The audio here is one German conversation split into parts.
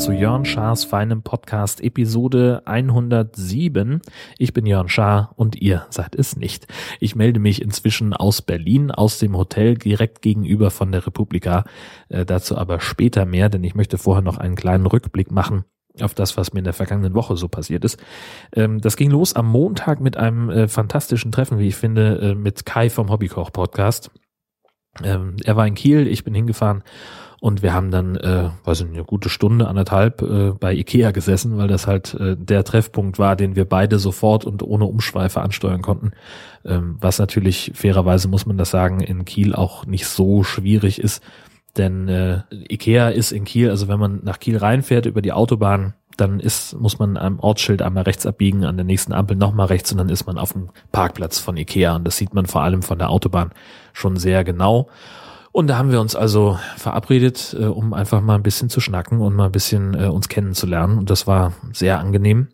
zu Jörn Schars feinem Podcast Episode 107. Ich bin Jörn Schaar und ihr seid es nicht. Ich melde mich inzwischen aus Berlin, aus dem Hotel direkt gegenüber von der Republika. Äh, dazu aber später mehr, denn ich möchte vorher noch einen kleinen Rückblick machen auf das, was mir in der vergangenen Woche so passiert ist. Ähm, das ging los am Montag mit einem äh, fantastischen Treffen, wie ich finde, äh, mit Kai vom Hobbykoch Podcast. Ähm, er war in Kiel, ich bin hingefahren und wir haben dann, äh, weiß nicht, eine gute Stunde, anderthalb äh, bei Ikea gesessen, weil das halt äh, der Treffpunkt war, den wir beide sofort und ohne Umschweife ansteuern konnten. Ähm, was natürlich, fairerweise muss man das sagen, in Kiel auch nicht so schwierig ist. Denn äh, Ikea ist in Kiel, also wenn man nach Kiel reinfährt über die Autobahn, dann ist, muss man am Ortsschild einmal rechts abbiegen, an der nächsten Ampel nochmal rechts und dann ist man auf dem Parkplatz von Ikea. Und das sieht man vor allem von der Autobahn schon sehr genau. Und da haben wir uns also verabredet, äh, um einfach mal ein bisschen zu schnacken und mal ein bisschen äh, uns kennenzulernen. Und das war sehr angenehm.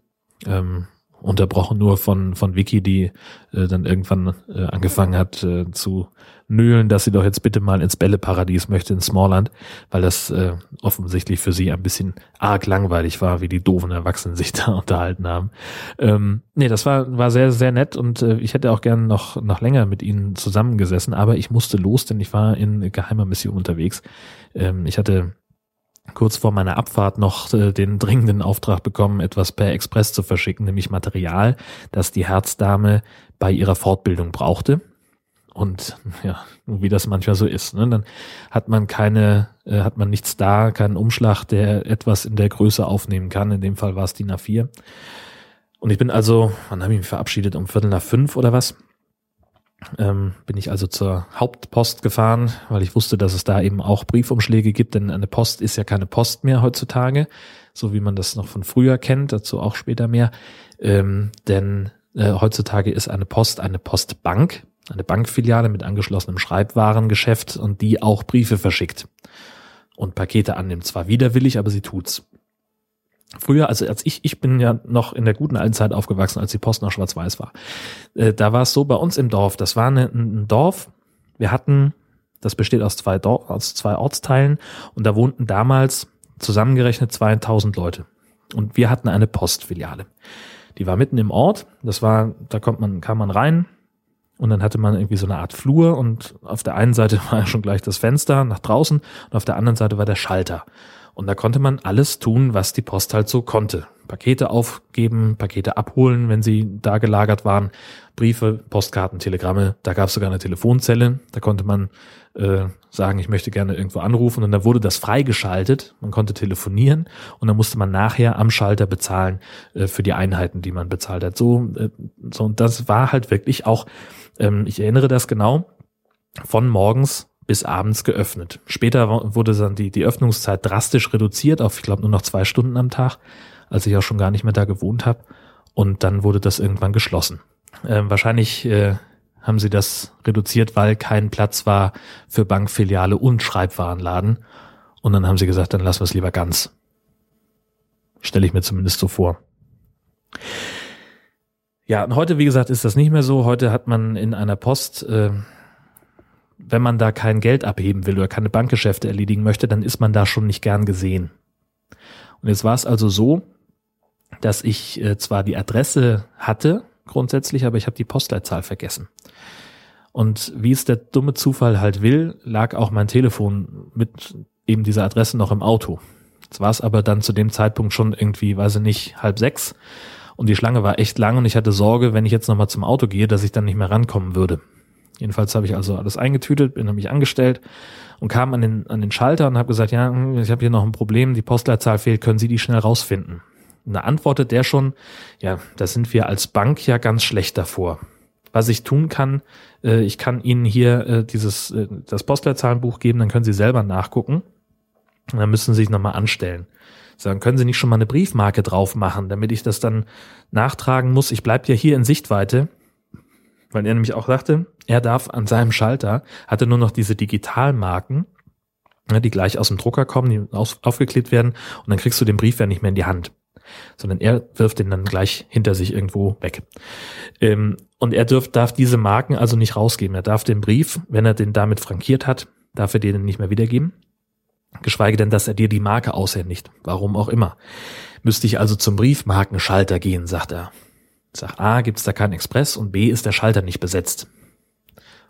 Ähm, unterbrochen nur von, von Vicky, die äh, dann irgendwann äh, angefangen hat äh, zu nölen, dass sie doch jetzt bitte mal ins Bälleparadies möchte in Smallland, weil das äh, offensichtlich für sie ein bisschen arg langweilig war, wie die doofen Erwachsenen sich da unterhalten haben. Ähm, nee, das war, war sehr, sehr nett und äh, ich hätte auch gern noch, noch länger mit ihnen zusammengesessen, aber ich musste los, denn ich war in geheimer Mission unterwegs. Ähm, ich hatte kurz vor meiner Abfahrt noch äh, den dringenden Auftrag bekommen, etwas per Express zu verschicken, nämlich Material, das die Herzdame bei ihrer Fortbildung brauchte. Und ja, wie das manchmal so ist, ne? dann hat man keine, äh, hat man nichts da, keinen Umschlag, der etwas in der Größe aufnehmen kann. In dem Fall war es DIN A4. Und ich bin also, wann habe ich mich verabschiedet? Um Viertel nach fünf oder was? Ähm, bin ich also zur Hauptpost gefahren, weil ich wusste, dass es da eben auch Briefumschläge gibt, denn eine Post ist ja keine Post mehr heutzutage, so wie man das noch von früher kennt, dazu auch später mehr. Ähm, denn äh, heutzutage ist eine Post eine Postbank eine Bankfiliale mit angeschlossenem Schreibwarengeschäft und die auch Briefe verschickt und Pakete annimmt. Zwar widerwillig, aber sie tut's. Früher, also als ich, ich bin ja noch in der guten alten Zeit aufgewachsen, als die Post noch schwarz-weiß war. Äh, da war es so bei uns im Dorf, das war eine, ein Dorf, wir hatten, das besteht aus zwei, Dorf, aus zwei Ortsteilen und da wohnten damals zusammengerechnet 2000 Leute. Und wir hatten eine Postfiliale. Die war mitten im Ort, das war, da kommt man, kam man rein, und dann hatte man irgendwie so eine Art Flur und auf der einen Seite war schon gleich das Fenster nach draußen und auf der anderen Seite war der Schalter. Und da konnte man alles tun, was die Post halt so konnte. Pakete aufgeben, Pakete abholen, wenn sie da gelagert waren, Briefe, Postkarten, Telegramme. Da gab es sogar eine Telefonzelle. Da konnte man äh, sagen, ich möchte gerne irgendwo anrufen. Und dann wurde das freigeschaltet. Man konnte telefonieren und dann musste man nachher am Schalter bezahlen äh, für die Einheiten, die man bezahlt hat. So, äh, so und das war halt wirklich auch ähm, ich erinnere das genau, von morgens bis abends geöffnet. Später wurde dann die, die Öffnungszeit drastisch reduziert auf, ich glaube, nur noch zwei Stunden am Tag, als ich auch schon gar nicht mehr da gewohnt habe. Und dann wurde das irgendwann geschlossen. Ähm, wahrscheinlich äh, haben sie das reduziert, weil kein Platz war für Bankfiliale und Schreibwarenladen. Und dann haben sie gesagt, dann lassen wir es lieber ganz. Stelle ich mir zumindest so vor. Ja, und heute, wie gesagt, ist das nicht mehr so. Heute hat man in einer Post, äh, wenn man da kein Geld abheben will oder keine Bankgeschäfte erledigen möchte, dann ist man da schon nicht gern gesehen. Und jetzt war es also so, dass ich äh, zwar die Adresse hatte, grundsätzlich, aber ich habe die Postleitzahl vergessen. Und wie es der dumme Zufall halt will, lag auch mein Telefon mit eben dieser Adresse noch im Auto. Jetzt war es aber dann zu dem Zeitpunkt schon irgendwie, weiß ich nicht, halb sechs. Und die Schlange war echt lang und ich hatte Sorge, wenn ich jetzt nochmal zum Auto gehe, dass ich dann nicht mehr rankommen würde. Jedenfalls habe ich also alles eingetütet, bin mich angestellt und kam an den, an den Schalter und habe gesagt, ja, hm, ich habe hier noch ein Problem, die Postleitzahl fehlt, können Sie die schnell rausfinden? Und da antwortet der schon, ja, da sind wir als Bank ja ganz schlecht davor. Was ich tun kann, äh, ich kann Ihnen hier äh, dieses äh, das Postleitzahlenbuch geben, dann können Sie selber nachgucken. Und dann müssen Sie sich nochmal anstellen. Sagen, können Sie nicht schon mal eine Briefmarke drauf machen, damit ich das dann nachtragen muss? Ich bleib ja hier in Sichtweite, weil er nämlich auch sagte, er darf an seinem Schalter, hatte nur noch diese Digitalmarken, die gleich aus dem Drucker kommen, die aufgeklebt werden und dann kriegst du den Brief ja nicht mehr in die Hand. sondern er wirft den dann gleich hinter sich irgendwo weg. Ähm, und er dürf, darf diese Marken also nicht rausgeben. Er darf den Brief, wenn er den damit frankiert hat, darf er den nicht mehr wiedergeben. Geschweige denn, dass er dir die Marke aushändigt. Warum auch immer. Müsste ich also zum Briefmarkenschalter gehen, sagt er. Sag, A, gibt's da keinen Express und B, ist der Schalter nicht besetzt.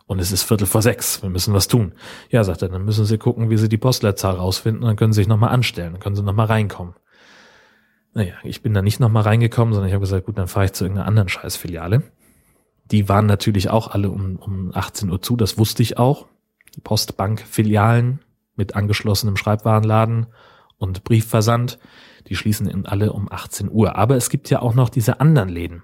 Und es ist Viertel vor sechs. Wir müssen was tun. Ja, sagt er, dann müssen Sie gucken, wie Sie die Postleitzahl rausfinden. Dann können Sie sich nochmal anstellen. Dann können Sie nochmal reinkommen. Naja, ich bin da nicht nochmal reingekommen, sondern ich habe gesagt, gut, dann fahre ich zu irgendeiner anderen Scheißfiliale. Die waren natürlich auch alle um, um 18 Uhr zu, das wusste ich auch. Postbank-Filialen mit angeschlossenem Schreibwarenladen und Briefversand, die schließen alle um 18 Uhr. Aber es gibt ja auch noch diese anderen Läden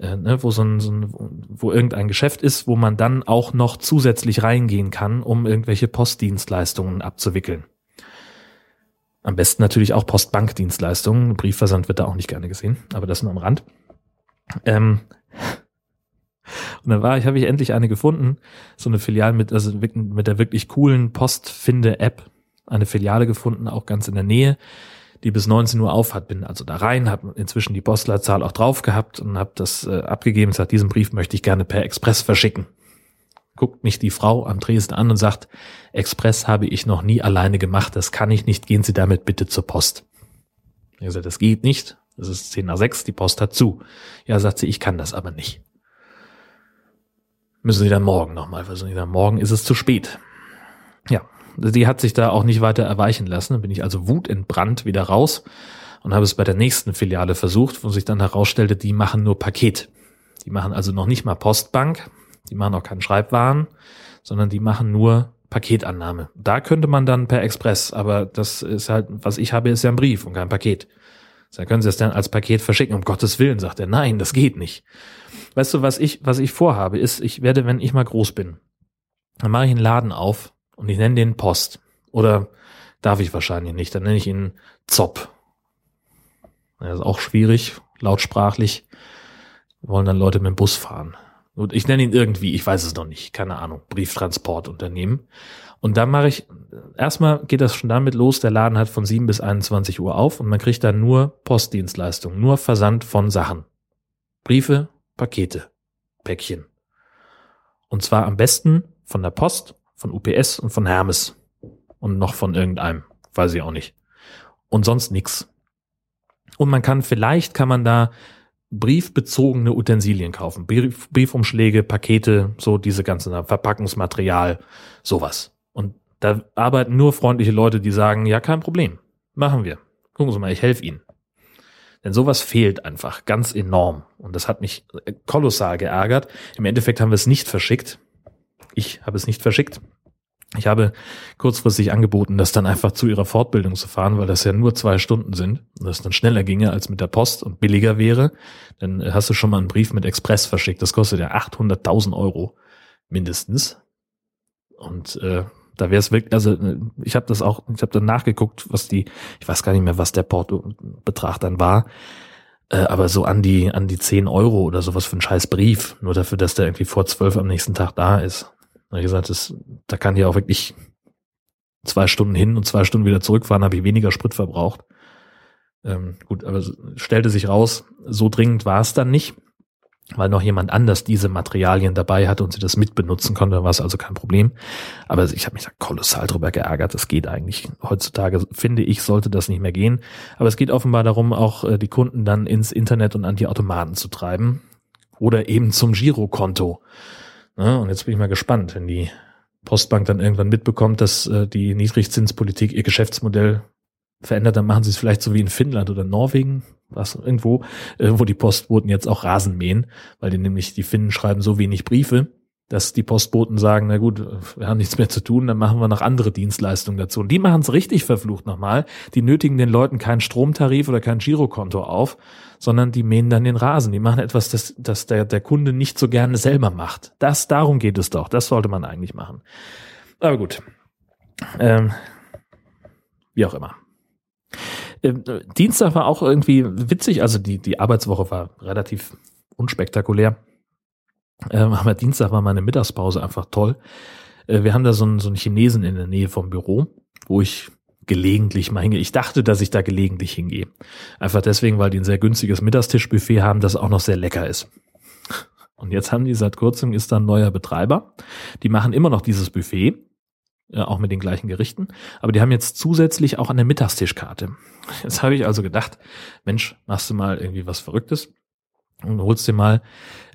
äh, ne, wo so ein, so ein, wo irgendein Geschäft ist, wo man dann auch noch zusätzlich reingehen kann, um irgendwelche Postdienstleistungen abzuwickeln. Am besten natürlich auch Postbankdienstleistungen. Briefversand wird da auch nicht gerne gesehen, aber das nur am Rand. Ähm, und dann war ich, habe ich endlich eine gefunden, so eine Filiale mit, also mit der wirklich coolen Postfinde-App, eine Filiale gefunden, auch ganz in der Nähe die bis 19 Uhr auf hat. Bin also da rein, habe inzwischen die Postleitzahl auch drauf gehabt und habe das äh, abgegeben. Sagt, diesen Brief möchte ich gerne per Express verschicken. Guckt mich die Frau am Tresen an und sagt, Express habe ich noch nie alleine gemacht, das kann ich nicht, gehen Sie damit bitte zur Post. Ich gesagt, das geht nicht, es ist 10 nach 6, die Post hat zu. Ja, sagt sie, ich kann das aber nicht. Müssen Sie dann morgen nochmal versuchen. Morgen ist es zu spät. Ja, die hat sich da auch nicht weiter erweichen lassen. Bin ich also wutentbrannt wieder raus und habe es bei der nächsten Filiale versucht, wo sich dann herausstellte, die machen nur Paket. Die machen also noch nicht mal Postbank, die machen auch keinen Schreibwaren, sondern die machen nur Paketannahme. Da könnte man dann per Express, aber das ist halt, was ich habe, ist ja ein Brief und kein Paket. Da können Sie es dann als Paket verschicken. Um Gottes Willen, sagt er. Nein, das geht nicht. Weißt du, was ich, was ich vorhabe, ist, ich werde, wenn ich mal groß bin, dann mache ich einen Laden auf und ich nenne den Post. Oder darf ich wahrscheinlich nicht, dann nenne ich ihn Zopp. Das ist auch schwierig, lautsprachlich. Wollen dann Leute mit dem Bus fahren. Und ich nenne ihn irgendwie, ich weiß es noch nicht, keine Ahnung, Brieftransportunternehmen. Und dann mache ich, erstmal geht das schon damit los, der Laden hat von 7 bis 21 Uhr auf und man kriegt dann nur Postdienstleistungen, nur Versand von Sachen. Briefe, Pakete, Päckchen. Und zwar am besten von der Post von UPS und von Hermes und noch von irgendeinem, weiß ich auch nicht. Und sonst nix. Und man kann, vielleicht kann man da briefbezogene Utensilien kaufen. Brief, Briefumschläge, Pakete, so diese ganzen Verpackungsmaterial, sowas. Und da arbeiten nur freundliche Leute, die sagen, ja, kein Problem. Machen wir. Gucken Sie mal, ich helfe Ihnen. Denn sowas fehlt einfach ganz enorm. Und das hat mich kolossal geärgert. Im Endeffekt haben wir es nicht verschickt. Ich habe es nicht verschickt. Ich habe kurzfristig angeboten, das dann einfach zu ihrer Fortbildung zu fahren, weil das ja nur zwei Stunden sind und das dann schneller ginge als mit der Post und billiger wäre. Dann hast du schon mal einen Brief mit Express verschickt. Das kostet ja 800.000 Euro mindestens. Und äh, da wäre es wirklich, also ich habe das auch, ich habe dann nachgeguckt, was die, ich weiß gar nicht mehr, was der Portobetrag dann war, äh, aber so an die an die 10 Euro oder sowas für einen scheiß Brief, nur dafür, dass der irgendwie vor zwölf am nächsten Tag da ist. Wie gesagt, das, da kann ich auch wirklich zwei Stunden hin und zwei Stunden wieder zurückfahren, habe ich weniger Sprit verbraucht. Ähm, gut, aber stellte sich raus, so dringend war es dann nicht, weil noch jemand anders diese Materialien dabei hatte und sie das mitbenutzen konnte, war es also kein Problem. Aber ich habe mich da kolossal drüber geärgert. Das geht eigentlich heutzutage, finde ich, sollte das nicht mehr gehen. Aber es geht offenbar darum, auch äh, die Kunden dann ins Internet und an die Automaten zu treiben oder eben zum Girokonto. Ja, und jetzt bin ich mal gespannt, wenn die Postbank dann irgendwann mitbekommt, dass äh, die Niedrigzinspolitik ihr Geschäftsmodell verändert, dann machen sie es vielleicht so wie in Finnland oder Norwegen, was irgendwo, äh, wo die Postboten jetzt auch Rasen mähen, weil die nämlich die Finnen schreiben so wenig Briefe, dass die Postboten sagen, na gut, wir haben nichts mehr zu tun, dann machen wir noch andere Dienstleistungen dazu. Und die machen es richtig verflucht nochmal. Die nötigen den Leuten keinen Stromtarif oder kein Girokonto auf, sondern die mähen dann den Rasen. Die machen etwas, das, das der, der Kunde nicht so gerne selber macht. Das, darum geht es doch. Das sollte man eigentlich machen. Aber gut. Ähm, wie auch immer. Ähm, Dienstag war auch irgendwie witzig. Also die, die Arbeitswoche war relativ unspektakulär. Ähm, aber Dienstag war meine Mittagspause einfach toll. Äh, wir haben da so einen, so einen Chinesen in der Nähe vom Büro, wo ich gelegentlich mal hingehe. Ich dachte, dass ich da gelegentlich hingehe. Einfach deswegen, weil die ein sehr günstiges Mittagstischbuffet haben, das auch noch sehr lecker ist. Und jetzt haben die seit kurzem ist da ein neuer Betreiber. Die machen immer noch dieses Buffet, äh, auch mit den gleichen Gerichten, aber die haben jetzt zusätzlich auch eine Mittagstischkarte. Jetzt habe ich also gedacht, Mensch, machst du mal irgendwie was Verrücktes und holst dir mal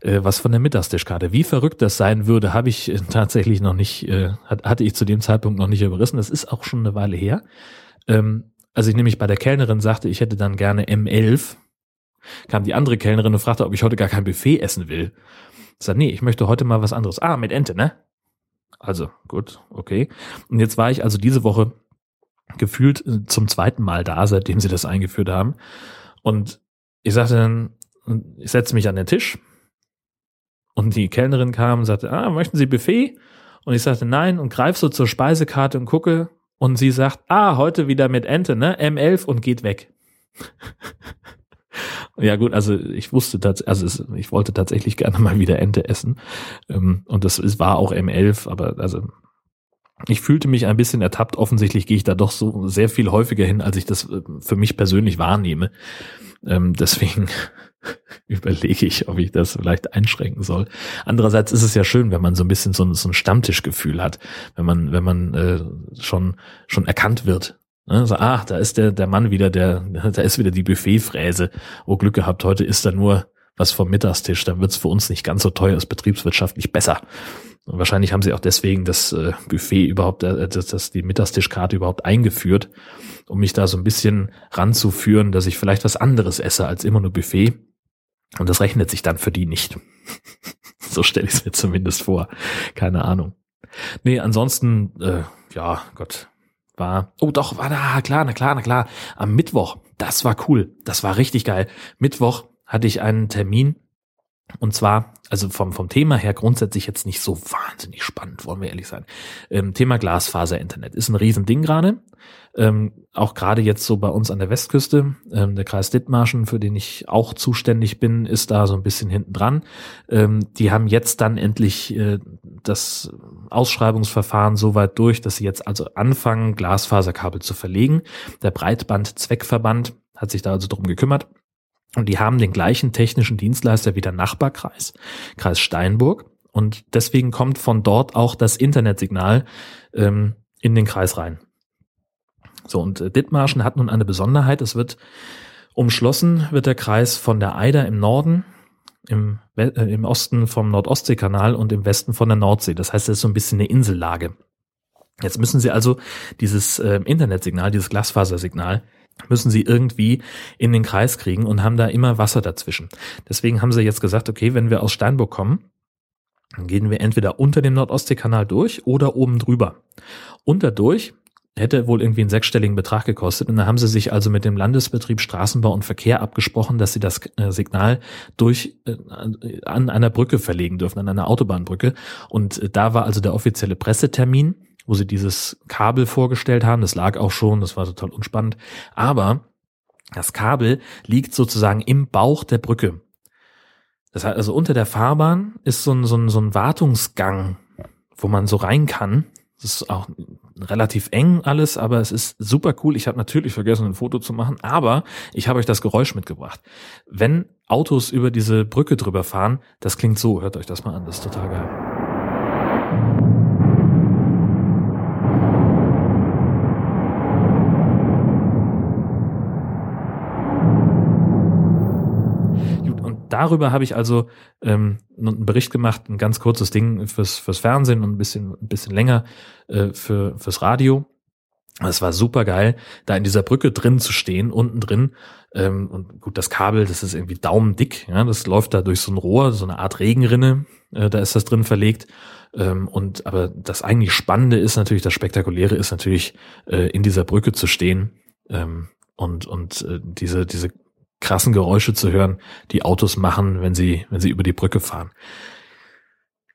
äh, was von der Mittagstischkarte. Wie verrückt das sein würde, habe ich äh, tatsächlich noch nicht, äh, hatte ich zu dem Zeitpunkt noch nicht überrissen. Das ist auch schon eine Weile her. Ähm, als ich nämlich bei der Kellnerin sagte, ich hätte dann gerne M11, kam die andere Kellnerin und fragte, ob ich heute gar kein Buffet essen will. Ich sagte, nee, ich möchte heute mal was anderes. Ah, mit Ente, ne? Also, gut, okay. Und jetzt war ich also diese Woche gefühlt äh, zum zweiten Mal da, seitdem sie das eingeführt haben. Und ich sagte dann, ich setze mich an den Tisch und die Kellnerin kam und sagte, ah, möchten Sie Buffet? Und ich sagte nein und greife so zur Speisekarte und gucke und sie sagt, ah, heute wieder mit Ente, ne? M11 und geht weg. ja gut, also ich wusste tatsächlich, also ich wollte tatsächlich gerne mal wieder Ente essen ähm, und das war auch M11, aber also ich fühlte mich ein bisschen ertappt. Offensichtlich gehe ich da doch so sehr viel häufiger hin, als ich das äh, für mich persönlich wahrnehme. Ähm, deswegen überlege ich, ob ich das vielleicht einschränken soll. Andererseits ist es ja schön, wenn man so ein bisschen so ein, so ein Stammtischgefühl hat, wenn man, wenn man äh, schon, schon erkannt wird. Ne? So, ach, da ist der, der Mann wieder, der, da ist wieder die Buffetfräse. Oh, Glück gehabt, heute ist da nur was vom Mittagstisch, dann wird's für uns nicht ganz so teuer, ist betriebswirtschaftlich besser. Wahrscheinlich haben sie auch deswegen das äh, Buffet überhaupt, äh, das, das, die Mittagstischkarte überhaupt eingeführt, um mich da so ein bisschen ranzuführen, dass ich vielleicht was anderes esse als immer nur Buffet. Und das rechnet sich dann für die nicht. so stelle ich es mir zumindest vor. Keine Ahnung. Nee, ansonsten, äh, ja, Gott, war, oh doch, war da, klar, na klar, na klar, am Mittwoch, das war cool, das war richtig geil. Mittwoch hatte ich einen Termin und zwar, also vom, vom Thema her grundsätzlich jetzt nicht so wahnsinnig spannend, wollen wir ehrlich sein. Ähm, Thema Glasfaser-Internet ist ein Riesending gerade. Ähm, auch gerade jetzt so bei uns an der Westküste. Ähm, der Kreis Dithmarschen, für den ich auch zuständig bin, ist da so ein bisschen hinten dran. Ähm, die haben jetzt dann endlich äh, das Ausschreibungsverfahren so weit durch, dass sie jetzt also anfangen, Glasfaserkabel zu verlegen. Der Breitband-Zweckverband hat sich da also drum gekümmert und die haben den gleichen technischen Dienstleister wie der Nachbarkreis, Kreis Steinburg. Und deswegen kommt von dort auch das Internetsignal ähm, in den Kreis rein. So, und äh, Dithmarschen hat nun eine Besonderheit. Es wird umschlossen, wird der Kreis von der Eider im Norden, im, äh, im Osten vom Nordostseekanal und im Westen von der Nordsee. Das heißt, es ist so ein bisschen eine Insellage. Jetzt müssen Sie also dieses äh, Internetsignal, dieses Glasfasersignal müssen sie irgendwie in den Kreis kriegen und haben da immer Wasser dazwischen. Deswegen haben sie jetzt gesagt, okay, wenn wir aus Steinburg kommen, dann gehen wir entweder unter dem Nordostseekanal durch oder oben drüber. Unter durch hätte wohl irgendwie einen sechsstelligen Betrag gekostet. Und da haben sie sich also mit dem Landesbetrieb Straßenbau und Verkehr abgesprochen, dass sie das äh, Signal durch äh, an einer Brücke verlegen dürfen, an einer Autobahnbrücke. Und äh, da war also der offizielle Pressetermin wo sie dieses Kabel vorgestellt haben. Das lag auch schon, das war total unspannend. Aber das Kabel liegt sozusagen im Bauch der Brücke. Das heißt, also unter der Fahrbahn ist so ein, so ein, so ein Wartungsgang, wo man so rein kann. Das ist auch relativ eng alles, aber es ist super cool. Ich habe natürlich vergessen, ein Foto zu machen, aber ich habe euch das Geräusch mitgebracht. Wenn Autos über diese Brücke drüber fahren, das klingt so. Hört euch das mal an, das ist total geil. Darüber habe ich also ähm, einen Bericht gemacht, ein ganz kurzes Ding fürs, fürs Fernsehen und ein bisschen, ein bisschen länger äh, für, fürs Radio. Es war super geil, da in dieser Brücke drin zu stehen, unten drin. Ähm, und gut, das Kabel, das ist irgendwie daumendick. Ja, das läuft da durch so ein Rohr, so eine Art Regenrinne. Äh, da ist das drin verlegt. Ähm, und aber das eigentlich Spannende ist natürlich, das Spektakuläre ist natürlich, äh, in dieser Brücke zu stehen ähm, und und äh, diese diese krassen Geräusche zu hören, die Autos machen, wenn sie, wenn sie über die Brücke fahren.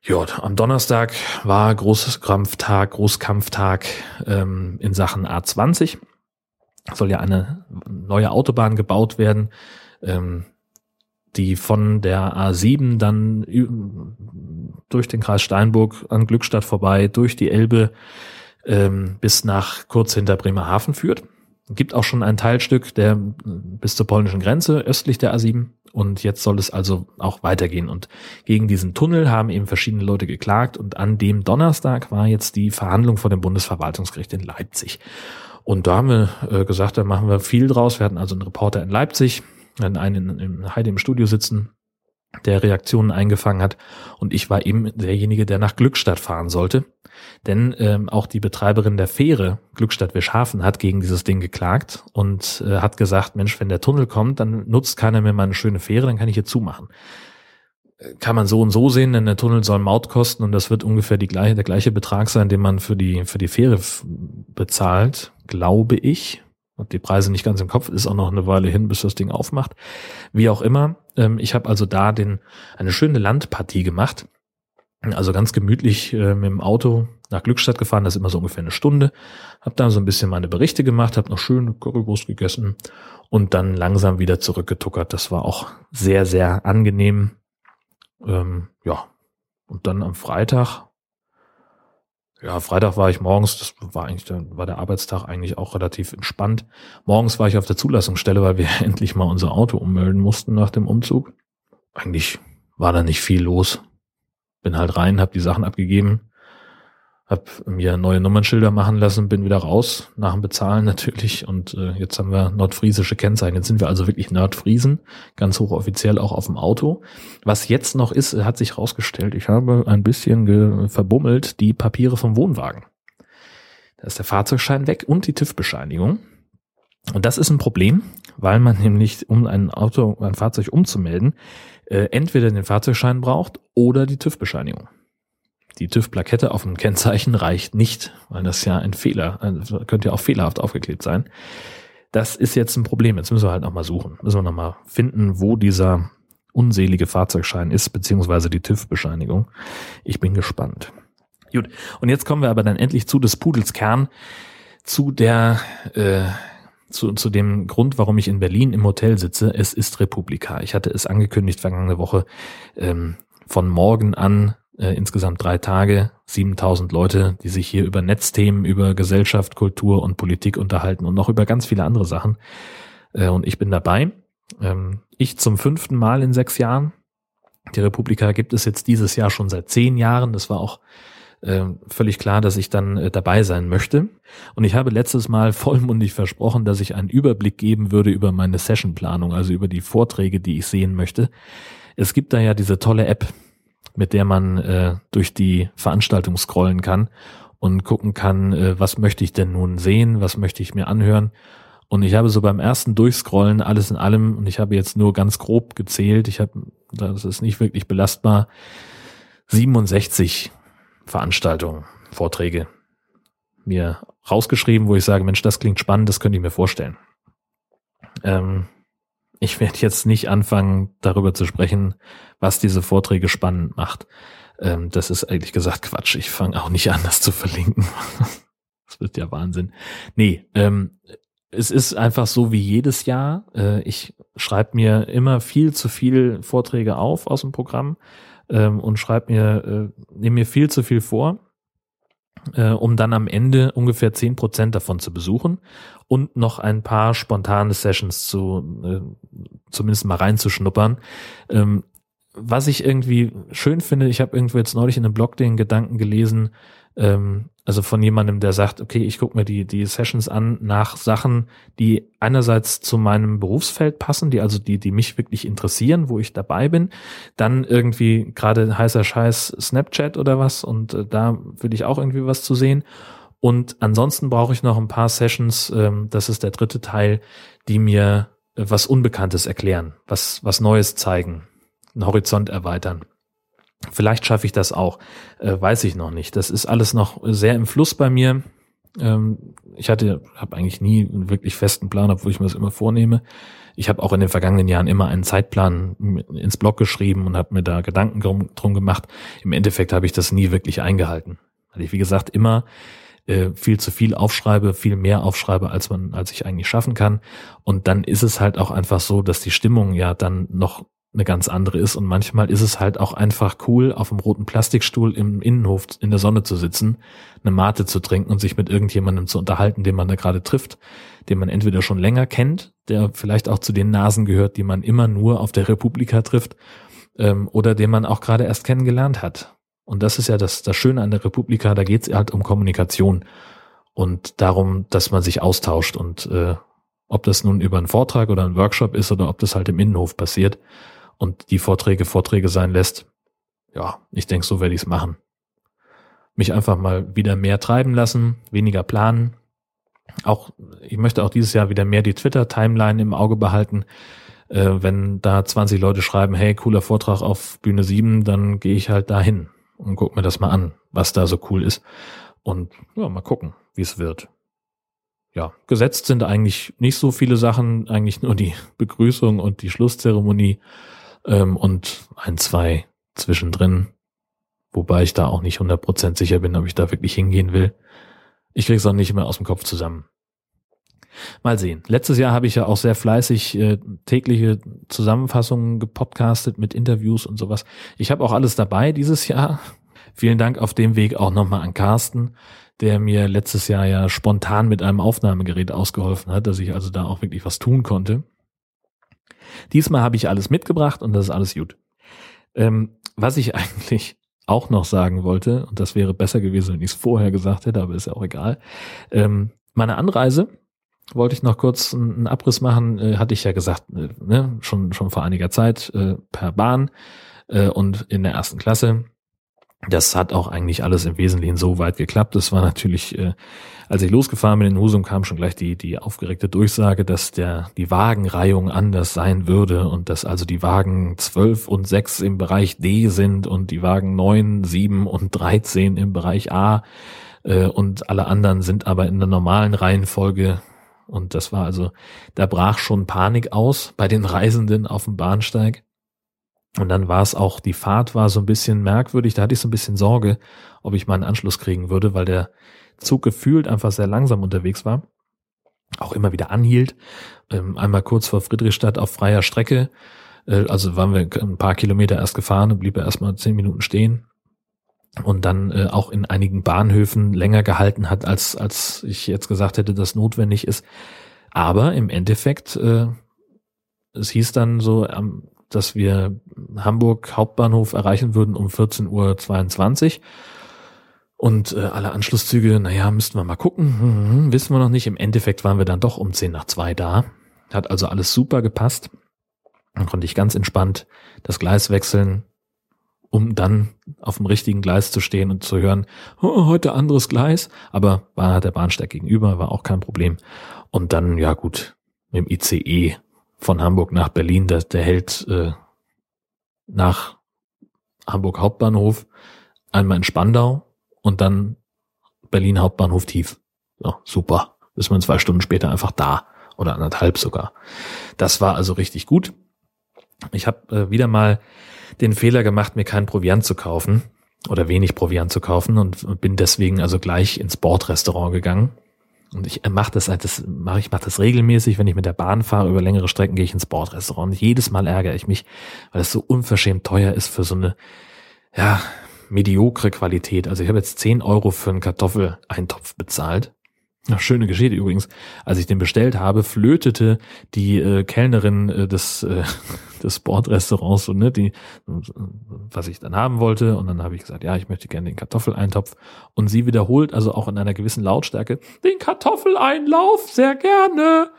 Ja, am Donnerstag war Großkampftag, Großkampftag ähm, in Sachen A20. Soll ja eine neue Autobahn gebaut werden, ähm, die von der A7 dann durch den Kreis Steinburg an Glückstadt vorbei, durch die Elbe ähm, bis nach kurz hinter Bremerhaven führt. Gibt auch schon ein Teilstück, der bis zur polnischen Grenze östlich der A7 und jetzt soll es also auch weitergehen. Und gegen diesen Tunnel haben eben verschiedene Leute geklagt und an dem Donnerstag war jetzt die Verhandlung vor dem Bundesverwaltungsgericht in Leipzig. Und da haben wir äh, gesagt, da machen wir viel draus. Wir hatten also einen Reporter in Leipzig, einen in Heide im Studio sitzen, der Reaktionen eingefangen hat. Und ich war eben derjenige, der nach Glückstadt fahren sollte. Denn ähm, auch die Betreiberin der Fähre, Glückstadt Wischhafen, hat gegen dieses Ding geklagt und äh, hat gesagt, Mensch, wenn der Tunnel kommt, dann nutzt keiner mehr meine schöne Fähre, dann kann ich hier zumachen. Äh, kann man so und so sehen, denn der Tunnel soll Maut kosten und das wird ungefähr die gleiche, der gleiche Betrag sein, den man für die, für die Fähre bezahlt, glaube ich und die Preise nicht ganz im Kopf, ist auch noch eine Weile hin, bis das Ding aufmacht. Wie auch immer, ähm, ich habe also da den eine schöne Landpartie gemacht. Also ganz gemütlich äh, mit dem Auto nach Glückstadt gefahren, das ist immer so ungefähr eine Stunde. Hab da so ein bisschen meine Berichte gemacht, habe noch schön Currywurst gegessen und dann langsam wieder zurückgetuckert. Das war auch sehr, sehr angenehm. Ähm, ja, und dann am Freitag ja, Freitag war ich morgens, das war eigentlich, da war der Arbeitstag eigentlich auch relativ entspannt. Morgens war ich auf der Zulassungsstelle, weil wir endlich mal unser Auto ummelden mussten nach dem Umzug. Eigentlich war da nicht viel los. Bin halt rein, hab die Sachen abgegeben, hab mir neue Nummernschilder machen lassen, bin wieder raus, nach dem Bezahlen natürlich. Und äh, jetzt haben wir nordfriesische Kennzeichen. Jetzt sind wir also wirklich Nordfriesen, ganz hochoffiziell auch auf dem Auto. Was jetzt noch ist, hat sich rausgestellt, ich habe ein bisschen verbummelt die Papiere vom Wohnwagen. Da ist der Fahrzeugschein weg und die TÜV-Bescheinigung. Und das ist ein Problem, weil man nämlich, um ein Auto, ein Fahrzeug umzumelden, äh, entweder den Fahrzeugschein braucht oder die TÜV-Bescheinigung die TÜV-Plakette auf dem Kennzeichen reicht nicht, weil das ja ein Fehler, also könnte ja auch fehlerhaft aufgeklebt sein. Das ist jetzt ein Problem. Jetzt müssen wir halt nochmal suchen. Müssen wir nochmal finden, wo dieser unselige Fahrzeugschein ist, beziehungsweise die TÜV-Bescheinigung. Ich bin gespannt. Gut. Und jetzt kommen wir aber dann endlich zu des Pudels Kern, zu der, äh, zu, zu dem Grund, warum ich in Berlin im Hotel sitze. Es ist Republika. Ich hatte es angekündigt vergangene Woche. Ähm, von morgen an äh, insgesamt drei Tage, 7000 Leute, die sich hier über Netzthemen, über Gesellschaft, Kultur und Politik unterhalten und noch über ganz viele andere Sachen. Äh, und ich bin dabei. Ähm, ich zum fünften Mal in sechs Jahren. Die Republika gibt es jetzt dieses Jahr schon seit zehn Jahren. Das war auch äh, völlig klar, dass ich dann äh, dabei sein möchte. Und ich habe letztes Mal vollmundig versprochen, dass ich einen Überblick geben würde über meine Sessionplanung, also über die Vorträge, die ich sehen möchte. Es gibt da ja diese tolle App, mit der man äh, durch die Veranstaltung scrollen kann und gucken kann, äh, was möchte ich denn nun sehen, was möchte ich mir anhören. Und ich habe so beim ersten Durchscrollen alles in allem, und ich habe jetzt nur ganz grob gezählt, ich habe, das ist nicht wirklich belastbar, 67 Veranstaltungen, Vorträge mir rausgeschrieben, wo ich sage, Mensch, das klingt spannend, das könnte ich mir vorstellen. Ähm, ich werde jetzt nicht anfangen, darüber zu sprechen, was diese Vorträge spannend macht. Ähm, das ist eigentlich gesagt Quatsch. Ich fange auch nicht an, das zu verlinken. das wird ja Wahnsinn. Nee, ähm, es ist einfach so wie jedes Jahr. Äh, ich schreibe mir immer viel zu viel Vorträge auf aus dem Programm ähm, und schreibe mir, äh, nehme mir viel zu viel vor äh, um dann am Ende ungefähr zehn Prozent davon zu besuchen und noch ein paar spontane Sessions zu äh, zumindest mal reinzuschnuppern. Ähm, was ich irgendwie schön finde, ich habe irgendwo jetzt neulich in einem Blog den Gedanken gelesen, ähm, also von jemandem, der sagt, okay, ich gucke mir die, die Sessions an nach Sachen, die einerseits zu meinem Berufsfeld passen, die also die, die mich wirklich interessieren, wo ich dabei bin. Dann irgendwie gerade heißer Scheiß Snapchat oder was und äh, da will ich auch irgendwie was zu sehen. Und ansonsten brauche ich noch ein paar Sessions, ähm, das ist der dritte Teil, die mir äh, was Unbekanntes erklären, was, was Neues zeigen, einen Horizont erweitern. Vielleicht schaffe ich das auch, äh, weiß ich noch nicht. Das ist alles noch sehr im Fluss bei mir. Ähm, ich hatte, habe eigentlich nie einen wirklich festen Plan, obwohl ich mir das immer vornehme. Ich habe auch in den vergangenen Jahren immer einen Zeitplan ins Blog geschrieben und habe mir da Gedanken drum, drum gemacht. Im Endeffekt habe ich das nie wirklich eingehalten, weil ich wie gesagt immer äh, viel zu viel aufschreibe, viel mehr aufschreibe, als man, als ich eigentlich schaffen kann. Und dann ist es halt auch einfach so, dass die Stimmung ja dann noch eine ganz andere ist und manchmal ist es halt auch einfach cool, auf dem roten Plastikstuhl im Innenhof in der Sonne zu sitzen, eine Mate zu trinken und sich mit irgendjemandem zu unterhalten, den man da gerade trifft, den man entweder schon länger kennt, der vielleicht auch zu den Nasen gehört, die man immer nur auf der Republika trifft, ähm, oder den man auch gerade erst kennengelernt hat. Und das ist ja das, das Schöne an der Republika, da geht es halt um Kommunikation und darum, dass man sich austauscht und äh, ob das nun über einen Vortrag oder einen Workshop ist oder ob das halt im Innenhof passiert und die Vorträge Vorträge sein lässt, ja, ich denke, so werde ich es machen. Mich einfach mal wieder mehr treiben lassen, weniger planen. Auch, ich möchte auch dieses Jahr wieder mehr die Twitter-Timeline im Auge behalten. Äh, wenn da 20 Leute schreiben, hey, cooler Vortrag auf Bühne 7, dann gehe ich halt dahin und guck mir das mal an, was da so cool ist. Und ja, mal gucken, wie es wird ja, gesetzt sind eigentlich nicht so viele Sachen, eigentlich nur die Begrüßung und die Schlusszeremonie ähm, und ein, zwei zwischendrin, wobei ich da auch nicht 100% sicher bin, ob ich da wirklich hingehen will. Ich krieg's auch nicht mehr aus dem Kopf zusammen. Mal sehen. Letztes Jahr habe ich ja auch sehr fleißig äh, tägliche Zusammenfassungen gepodcastet mit Interviews und sowas. Ich habe auch alles dabei dieses Jahr. Vielen Dank auf dem Weg auch nochmal an Carsten, der mir letztes Jahr ja spontan mit einem Aufnahmegerät ausgeholfen hat, dass ich also da auch wirklich was tun konnte. Diesmal habe ich alles mitgebracht und das ist alles gut. Ähm, was ich eigentlich auch noch sagen wollte, und das wäre besser gewesen, wenn ich es vorher gesagt hätte, aber ist ja auch egal. Ähm, meine Anreise wollte ich noch kurz einen Abriss machen, äh, hatte ich ja gesagt, äh, ne, schon, schon vor einiger Zeit äh, per Bahn äh, und in der ersten Klasse. Das hat auch eigentlich alles im Wesentlichen so weit geklappt. Das war natürlich, äh, als ich losgefahren bin in Husum, kam schon gleich die, die aufgeregte Durchsage, dass der, die Wagenreihung anders sein würde und dass also die Wagen 12 und 6 im Bereich D sind und die Wagen 9, 7 und 13 im Bereich A äh, und alle anderen sind aber in der normalen Reihenfolge. Und das war also, da brach schon Panik aus bei den Reisenden auf dem Bahnsteig. Und dann war es auch, die Fahrt war so ein bisschen merkwürdig, da hatte ich so ein bisschen Sorge, ob ich mal einen Anschluss kriegen würde, weil der Zug gefühlt einfach sehr langsam unterwegs war, auch immer wieder anhielt. Ähm, einmal kurz vor Friedrichstadt auf freier Strecke, äh, also waren wir ein paar Kilometer erst gefahren und blieb er erstmal zehn Minuten stehen und dann äh, auch in einigen Bahnhöfen länger gehalten hat, als, als ich jetzt gesagt hätte, dass notwendig ist. Aber im Endeffekt, äh, es hieß dann so, am dass wir Hamburg Hauptbahnhof erreichen würden um 14.22 Uhr. Und äh, alle Anschlusszüge, naja, müssten wir mal gucken. Hm, hm, wissen wir noch nicht. Im Endeffekt waren wir dann doch um 10 nach 2 da. Hat also alles super gepasst. Dann konnte ich ganz entspannt das Gleis wechseln, um dann auf dem richtigen Gleis zu stehen und zu hören, oh, heute anderes Gleis. Aber war der Bahnsteig gegenüber, war auch kein Problem. Und dann, ja gut, dem ICE von Hamburg nach Berlin, der, der hält äh, nach Hamburg Hauptbahnhof einmal in Spandau und dann Berlin Hauptbahnhof tief. So, super. Ist man zwei Stunden später einfach da oder anderthalb sogar. Das war also richtig gut. Ich habe äh, wieder mal den Fehler gemacht, mir keinen Proviant zu kaufen oder wenig Proviant zu kaufen und bin deswegen also gleich ins Bordrestaurant gegangen und ich mache das, halt, das mache ich mache das regelmäßig, wenn ich mit der Bahn fahre über längere Strecken, gehe ich ins Bordrestaurant. Jedes Mal ärgere ich mich, weil es so unverschämt teuer ist für so eine ja mediokre Qualität. Also ich habe jetzt 10 Euro für einen Kartoffeleintopf bezahlt Ach, schöne Geschichte übrigens. Als ich den bestellt habe, flötete die äh, Kellnerin äh, des, äh, des Bordrestaurants so, ne, die, was ich dann haben wollte. Und dann habe ich gesagt, ja, ich möchte gerne den Kartoffeleintopf. Und sie wiederholt also auch in einer gewissen Lautstärke, den Kartoffeleinlauf, sehr gerne.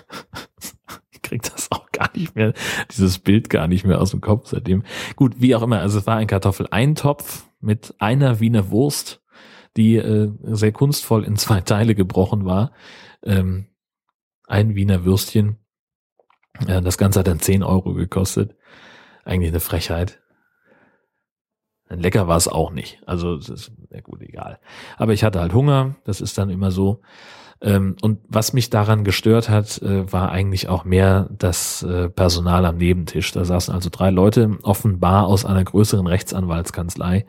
ich krieg das auch gar nicht mehr, dieses Bild gar nicht mehr aus dem Kopf seitdem. Gut, wie auch immer, also es war ein Kartoffeleintopf mit einer Wiener Wurst die äh, sehr kunstvoll in zwei Teile gebrochen war. Ähm, ein Wiener Würstchen. Äh, das Ganze hat dann 10 Euro gekostet. Eigentlich eine Frechheit. Lecker war es auch nicht. Also es ist ja gut, egal. Aber ich hatte halt Hunger, das ist dann immer so. Ähm, und was mich daran gestört hat, äh, war eigentlich auch mehr das äh, Personal am Nebentisch. Da saßen also drei Leute, offenbar aus einer größeren Rechtsanwaltskanzlei,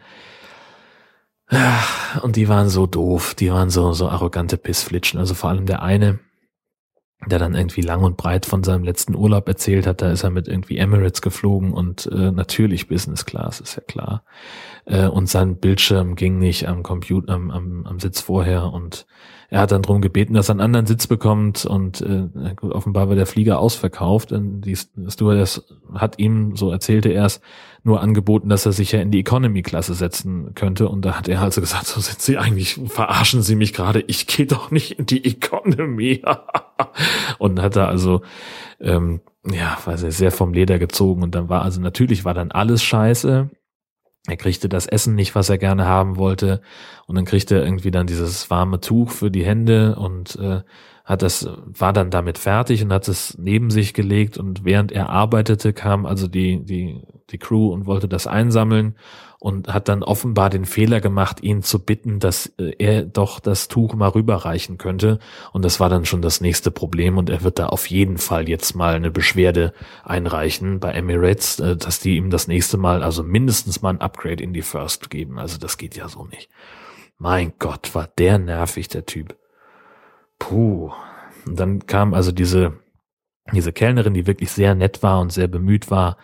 und die waren so doof, die waren so, so arrogante Pissflitschen. Also vor allem der eine, der dann irgendwie lang und breit von seinem letzten Urlaub erzählt hat. Da ist er mit irgendwie Emirates geflogen und äh, natürlich Business Class, ist ja klar. Äh, und sein Bildschirm ging nicht am Computer, am, am, am Sitz vorher und er hat dann drum gebeten, dass er einen anderen Sitz bekommt und äh, gut, offenbar war der Flieger ausverkauft. Und die Stewardess hat ihm, so erzählte er es, nur angeboten, dass er sich ja in die Economy-Klasse setzen könnte. Und da hat er also gesagt, so sind Sie eigentlich, verarschen Sie mich gerade, ich gehe doch nicht in die Economy. und hat da also, ähm, ja, weiß ich, sehr vom Leder gezogen. Und dann war also natürlich war dann alles scheiße. Er kriegte das Essen nicht, was er gerne haben wollte. Und dann kriegte er irgendwie dann dieses warme Tuch für die Hände und äh, hat das, war dann damit fertig und hat es neben sich gelegt. Und während er arbeitete, kam also die, die, die Crew und wollte das einsammeln und hat dann offenbar den Fehler gemacht, ihn zu bitten, dass äh, er doch das Tuch mal rüberreichen könnte. Und das war dann schon das nächste Problem. Und er wird da auf jeden Fall jetzt mal eine Beschwerde einreichen bei Emirates, äh, dass die ihm das nächste Mal, also mindestens mal ein Upgrade in die First geben. Also das geht ja so nicht. Mein Gott, war der nervig, der Typ. Puh. Und dann kam also diese, diese Kellnerin, die wirklich sehr nett war und sehr bemüht war,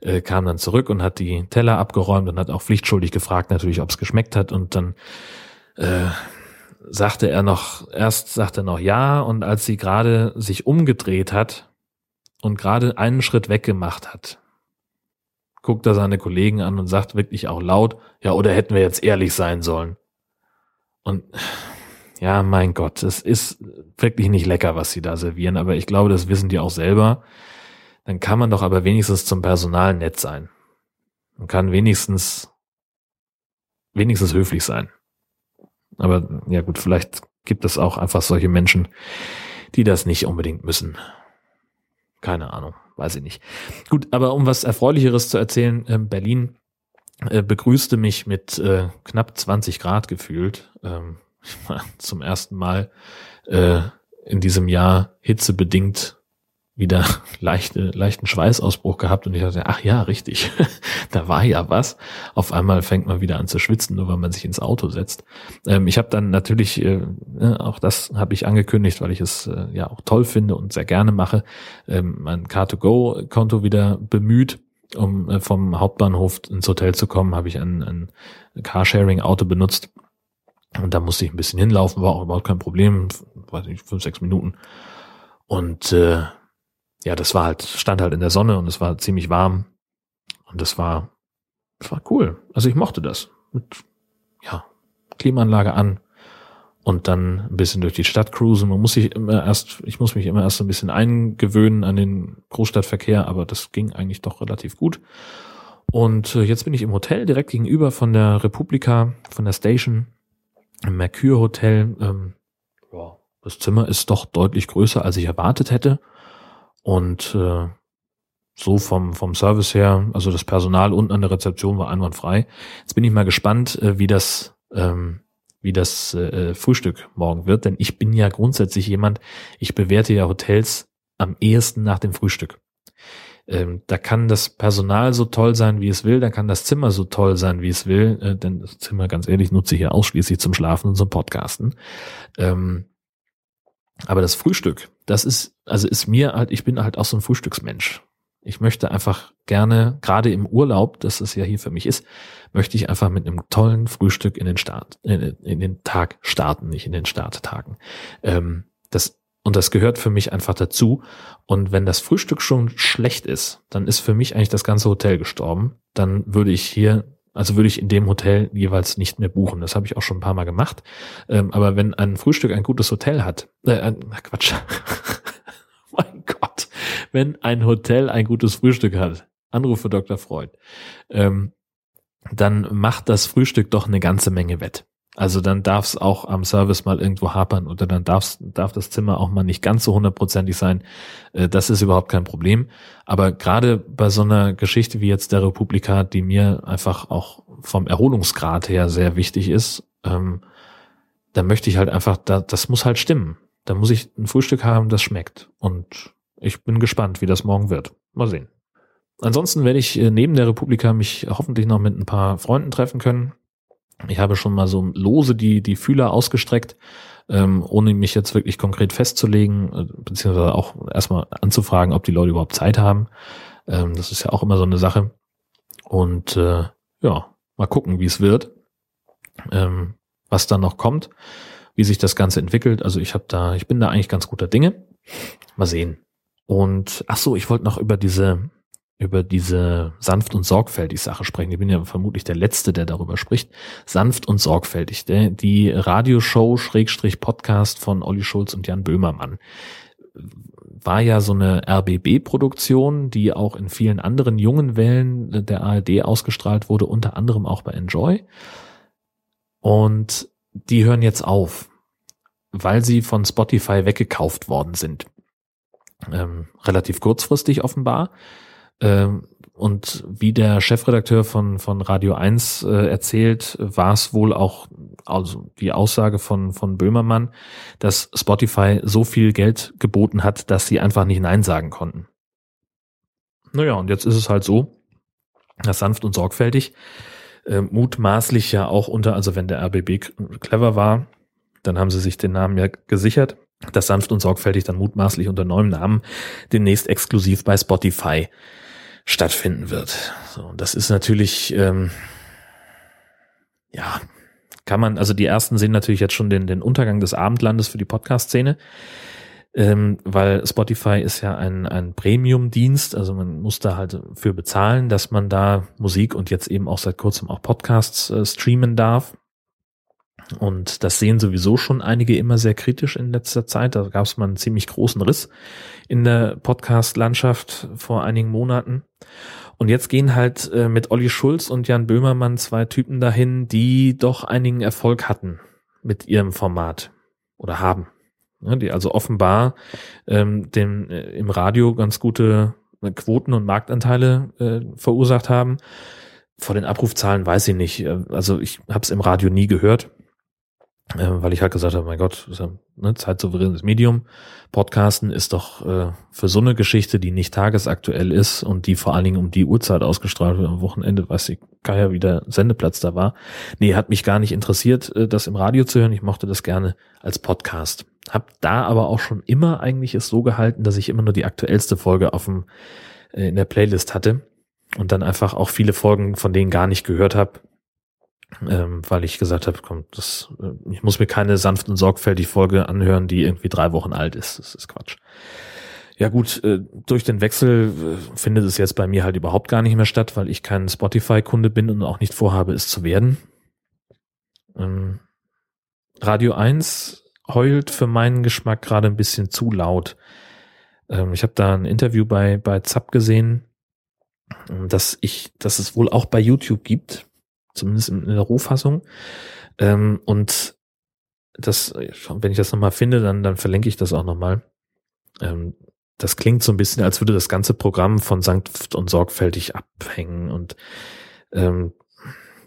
äh, kam dann zurück und hat die Teller abgeräumt und hat auch pflichtschuldig gefragt natürlich, ob es geschmeckt hat. Und dann äh, sagte er noch, erst sagte er noch ja. Und als sie gerade sich umgedreht hat und gerade einen Schritt weggemacht hat, guckt er seine Kollegen an und sagt wirklich auch laut, ja, oder hätten wir jetzt ehrlich sein sollen. Und ja, mein Gott, es ist wirklich nicht lecker, was sie da servieren, aber ich glaube, das wissen die auch selber dann kann man doch aber wenigstens zum Personal nett sein. Man kann wenigstens, wenigstens höflich sein. Aber ja gut, vielleicht gibt es auch einfach solche Menschen, die das nicht unbedingt müssen. Keine Ahnung, weiß ich nicht. Gut, aber um was Erfreulicheres zu erzählen, äh, Berlin äh, begrüßte mich mit äh, knapp 20 Grad gefühlt. Ähm, zum ersten Mal äh, in diesem Jahr hitzebedingt wieder leichte, leichten Schweißausbruch gehabt und ich dachte, ach ja, richtig, da war ja was. Auf einmal fängt man wieder an zu schwitzen, nur weil man sich ins Auto setzt. Ähm, ich habe dann natürlich, äh, ne, auch das habe ich angekündigt, weil ich es äh, ja auch toll finde und sehr gerne mache, ähm, mein Car2Go-Konto wieder bemüht. Um äh, vom Hauptbahnhof ins Hotel zu kommen, habe ich ein, ein Carsharing-Auto benutzt. Und da musste ich ein bisschen hinlaufen, war auch überhaupt kein Problem, weiß nicht, fünf, sechs Minuten. Und äh, ja, das war halt, stand halt in der Sonne und es war ziemlich warm. Und das war, das war cool. Also ich mochte das. Mit, ja, Klimaanlage an und dann ein bisschen durch die Stadt cruisen. Man muss sich immer erst, ich muss mich immer erst so ein bisschen eingewöhnen an den Großstadtverkehr, aber das ging eigentlich doch relativ gut. Und äh, jetzt bin ich im Hotel direkt gegenüber von der Republika, von der Station, im Mercure Hotel. Ähm, ja, das Zimmer ist doch deutlich größer, als ich erwartet hätte. Und äh, so vom, vom Service her, also das Personal unten an der Rezeption war einwandfrei. Jetzt bin ich mal gespannt, äh, wie das, ähm, wie das äh, Frühstück morgen wird, denn ich bin ja grundsätzlich jemand, ich bewerte ja Hotels am ehesten nach dem Frühstück. Ähm, da kann das Personal so toll sein, wie es will, da kann das Zimmer so toll sein, wie es will, äh, denn das Zimmer, ganz ehrlich, nutze ich ja ausschließlich zum Schlafen und zum Podcasten. Ähm, aber das Frühstück, das ist, also ist mir halt, ich bin halt auch so ein Frühstücksmensch. Ich möchte einfach gerne, gerade im Urlaub, das es ja hier für mich ist, möchte ich einfach mit einem tollen Frühstück in den Start, in, in den Tag starten, nicht in den Starttagen. Ähm, das, und das gehört für mich einfach dazu. Und wenn das Frühstück schon schlecht ist, dann ist für mich eigentlich das ganze Hotel gestorben. Dann würde ich hier also würde ich in dem Hotel jeweils nicht mehr buchen. Das habe ich auch schon ein paar Mal gemacht. Ähm, aber wenn ein Frühstück ein gutes Hotel hat, äh, ein, Quatsch, mein Gott, wenn ein Hotel ein gutes Frühstück hat, Anruf für Dr. Freud, ähm, dann macht das Frühstück doch eine ganze Menge wett. Also dann darf es auch am Service mal irgendwo hapern oder dann darf's, darf das Zimmer auch mal nicht ganz so hundertprozentig sein. Äh, das ist überhaupt kein Problem. Aber gerade bei so einer Geschichte wie jetzt der Republika, die mir einfach auch vom Erholungsgrad her sehr wichtig ist, ähm, da möchte ich halt einfach, da, das muss halt stimmen. Da muss ich ein Frühstück haben, das schmeckt. Und ich bin gespannt, wie das morgen wird. Mal sehen. Ansonsten werde ich äh, neben der Republika mich hoffentlich noch mit ein paar Freunden treffen können Ich habe schon mal so lose die, die Fühler ausgestreckt, ähm, ohne mich jetzt wirklich konkret festzulegen, äh, beziehungsweise auch erstmal anzufragen, ob die Leute überhaupt Zeit haben. Ähm, das ist ja auch immer so eine Sache. Und äh, ja, mal gucken, wie es wird, ähm, was dann noch kommt, wie sich das Ganze entwickelt. Also ich habe da, ich bin da eigentlich ganz guter Dinge. Mal sehen. Und ach so, ich wollte noch über diese über diese sanft und sorgfältig Sache sprechen. Ich bin ja vermutlich der Letzte, der darüber spricht. Sanft und sorgfältig. Die Radioshow Schrägstrich Podcast von Olli Schulz und Jan Böhmermann war ja so eine RBB-Produktion, die auch in vielen anderen jungen Wellen der ARD ausgestrahlt wurde, unter anderem auch bei Enjoy. Und die hören jetzt auf, weil sie von Spotify weggekauft worden sind. Ähm, relativ kurzfristig offenbar. Ähm, und wie der Chefredakteur von, von Radio 1 äh, erzählt, war es wohl auch also die Aussage von, von Böhmermann, dass Spotify so viel Geld geboten hat, dass sie einfach nicht Nein sagen konnten. Naja, und jetzt ist es halt so, dass sanft und sorgfältig, äh, mutmaßlich ja auch unter, also wenn der RBB clever war, dann haben sie sich den Namen ja gesichert, dass sanft und sorgfältig dann mutmaßlich unter neuem Namen demnächst exklusiv bei Spotify stattfinden wird. So, das ist natürlich, ähm, ja, kann man, also die ersten sehen natürlich jetzt schon den, den Untergang des Abendlandes für die Podcast-Szene, ähm, weil Spotify ist ja ein, ein Premium-Dienst, also man muss da halt für bezahlen, dass man da Musik und jetzt eben auch seit kurzem auch Podcasts äh, streamen darf. Und das sehen sowieso schon einige immer sehr kritisch in letzter Zeit. Da gab es mal einen ziemlich großen Riss in der Podcast-Landschaft vor einigen Monaten. Und jetzt gehen halt äh, mit Olli Schulz und Jan Böhmermann zwei Typen dahin, die doch einigen Erfolg hatten mit ihrem Format oder haben. Die also offenbar ähm, dem, äh, im Radio ganz gute Quoten und Marktanteile äh, verursacht haben. Vor den Abrufzahlen weiß ich nicht. Äh, also ich habe es im Radio nie gehört äh, weil ich halt gesagt habe, mein Gott, ne, zeitsouveränes Medium. Podcasten ist doch äh, für so eine Geschichte, die nicht tagesaktuell ist und die vor allen Dingen um die Uhrzeit ausgestrahlt wird am Wochenende, weiß ich, ja wieder Sendeplatz da war. Nee, hat mich gar nicht interessiert, äh, das im Radio zu hören. Ich mochte das gerne als Podcast. Hab da aber auch schon immer eigentlich es so gehalten, dass ich immer nur die aktuellste Folge auf dem, äh, in der Playlist hatte und dann einfach auch viele Folgen von denen gar nicht gehört habe, ähm, weil ich gesagt habe, komm, das, äh, ich muss mir keine sanft und sorgfältig Folge anhören, die irgendwie drei Wochen alt ist. Das ist Quatsch. Ja gut, äh, durch den Wechsel äh, findet es jetzt bei mir halt überhaupt gar nicht mehr statt, weil ich kein Spotify-Kunde bin und auch nicht vorhabe, es zu werden. Ähm, Radio 1 heult für meinen Geschmack gerade ein bisschen zu laut. Ähm, ich habe da ein Interview bei, bei Zapp gesehen, dass ich, dass es wohl auch bei YouTube gibt zumindest in der Rohfassung. Ähm, und das, wenn ich das nochmal finde, dann, dann verlinke ich das auch nochmal. Ähm, das klingt so ein bisschen, als würde das ganze Programm von sanft und sorgfältig abhängen. Und ähm,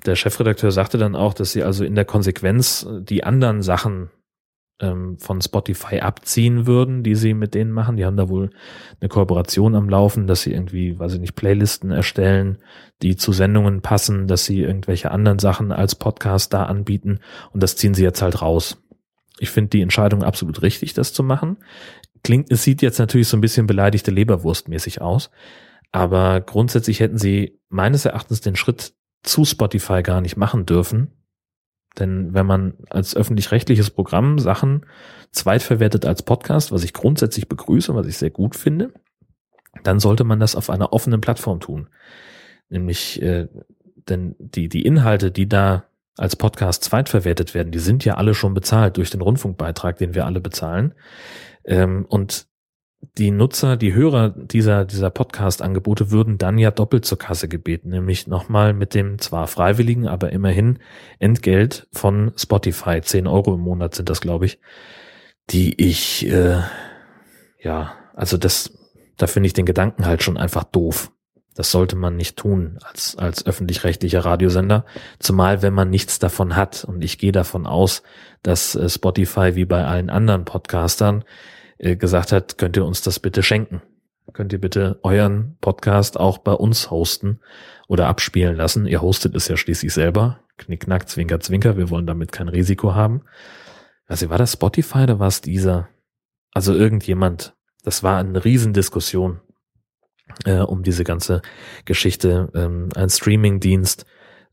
der Chefredakteur sagte dann auch, dass sie also in der Konsequenz die anderen Sachen ähm, von Spotify abziehen würden, die sie mit denen machen. Die haben da wohl eine Kooperation am Laufen, dass sie irgendwie, weiß ich nicht, Playlisten erstellen, die zu Sendungen passen, dass sie irgendwelche anderen Sachen als Podcast da anbieten und das ziehen sie jetzt halt raus. Ich finde die Entscheidung absolut richtig, das zu machen. Klingt, es sieht jetzt natürlich so ein bisschen beleidigte Leberwurstmäßig aus, aber grundsätzlich hätten sie meines Erachtens den Schritt zu Spotify gar nicht machen dürfen, denn wenn man als öffentlich-rechtliches Programm Sachen zweitverwertet als Podcast, was ich grundsätzlich begrüße, was ich sehr gut finde, dann sollte man das auf einer offenen Plattform tun. Nämlich, äh, denn die, die Inhalte, die da als Podcast zweitverwertet werden, die sind ja alle schon bezahlt durch den Rundfunkbeitrag, den wir alle bezahlen. Ähm, und die Nutzer, die Hörer dieser, dieser Podcast-Angebote würden dann ja doppelt zur Kasse gebeten, nämlich nochmal mit dem zwar freiwilligen, aber immerhin Entgelt von Spotify. 10 Euro im Monat sind das, glaube ich, die ich, äh, ja, also das, da finde ich den Gedanken halt schon einfach doof. Das sollte man nicht tun als, als öffentlich-rechtlicher Radiosender, zumal wenn man nichts davon hat. Und ich gehe davon aus, dass äh, Spotify wie bei allen anderen Podcastern gesagt hat, könnt ihr uns das bitte schenken? Könnt ihr bitte euren Podcast auch bei uns hosten oder abspielen lassen? Ihr hostet es ja schließlich selber. Knickknack, Zwinker, Zwinker, wir wollen damit kein Risiko haben. Also war das Spotify oder war es dieser? Also irgendjemand, das war eine Riesendiskussion äh, um diese ganze Geschichte. Ähm, ein Streamingdienst,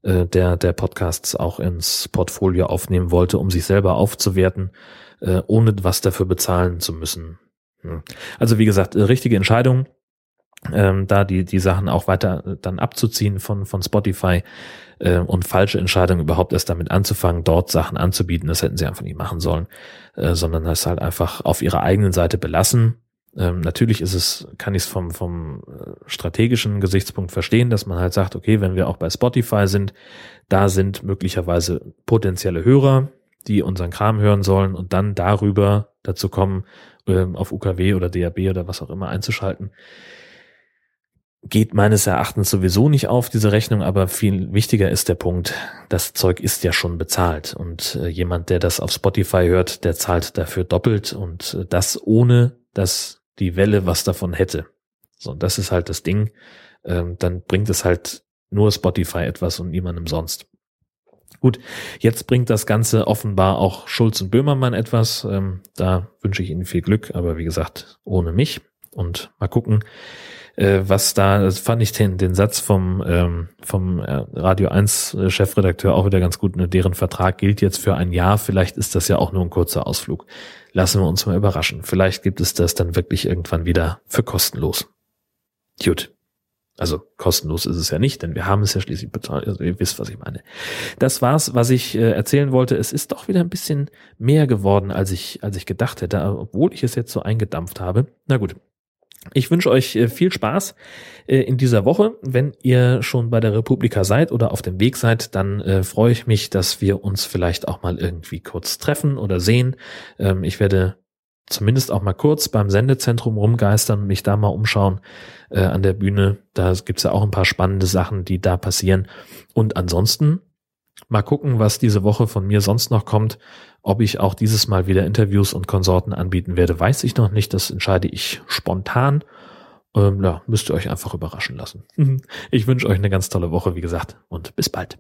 äh, der der Podcasts auch ins Portfolio aufnehmen wollte, um sich selber aufzuwerten, äh, ohne was dafür bezahlen zu müssen. Also wie gesagt, äh, richtige Entscheidung ähm, da die, die Sachen auch weiter äh, dann abzuziehen von, von Spotify und falsche Entscheidung überhaupt erst damit anzufangen, dort Sachen anzubieten, das hätten sie einfach nicht machen sollen, sondern das halt einfach auf ihrer eigenen Seite belassen. Ähm, natürlich ist es, kann ich es vom, vom strategischen Gesichtspunkt verstehen, dass man halt sagt, okay, wenn wir auch bei Spotify sind, da sind möglicherweise potenzielle Hörer, die unseren Kram hören sollen und dann darüber dazu kommen, ähm, auf UKW oder DAB oder was auch immer einzuschalten geht meines Erachtens sowieso nicht auf, diese Rechnung, aber viel wichtiger ist der Punkt, das Zeug ist ja schon bezahlt und äh, jemand, der das auf Spotify hört, der zahlt dafür doppelt und äh, das ohne, dass die Welle was davon hätte. So, das ist halt das Ding. Ähm, dann bringt es halt nur Spotify etwas und niemandem sonst. Gut, jetzt bringt das Ganze offenbar auch Schulz und Böhmermann etwas. Ähm, da wünsche ich Ihnen viel Glück, aber wie gesagt, ohne mich. Und mal gucken, äh, was da, das fand ich den, den Satz vom, ähm, vom äh, Radio 1 äh, Chefredakteur auch wieder ganz gut. Ne? Deren Vertrag gilt jetzt für ein Jahr. Vielleicht ist das ja auch nur ein kurzer Ausflug. Lassen wir uns mal überraschen. Vielleicht gibt es das dann wirklich irgendwann wieder für kostenlos. Gut. Also kostenlos ist es ja nicht, denn wir haben es ja schließlich bezahlt. Also ihr wisst, was ich meine. Das war's, was ich äh, erzählen wollte. Es ist doch wieder ein bisschen mehr geworden, als ich, als ich gedacht hätte, obwohl ich es jetzt so eingedampft habe. Na gut, ich wünsche euch äh, viel Spaß äh, in dieser Woche. Wenn ihr schon bei der Republika seid oder auf dem Weg seid, dann äh, freue ich mich, dass wir uns vielleicht auch mal irgendwie kurz treffen oder sehen. Ähm, ich werde zumindest auch mal kurz beim Sendezentrum rumgeistern und mich da mal umschauen an der Bühne. Da gibt's ja auch ein paar spannende Sachen, die da passieren. Und ansonsten mal gucken, was diese Woche von mir sonst noch kommt. Ob ich auch dieses Mal wieder Interviews und Konsorten anbieten werde, weiß ich noch nicht. Das entscheide ich spontan. Ähm, ja, müsst ihr euch einfach überraschen lassen. Ich wünsche euch eine ganz tolle Woche, wie gesagt, und bis bald.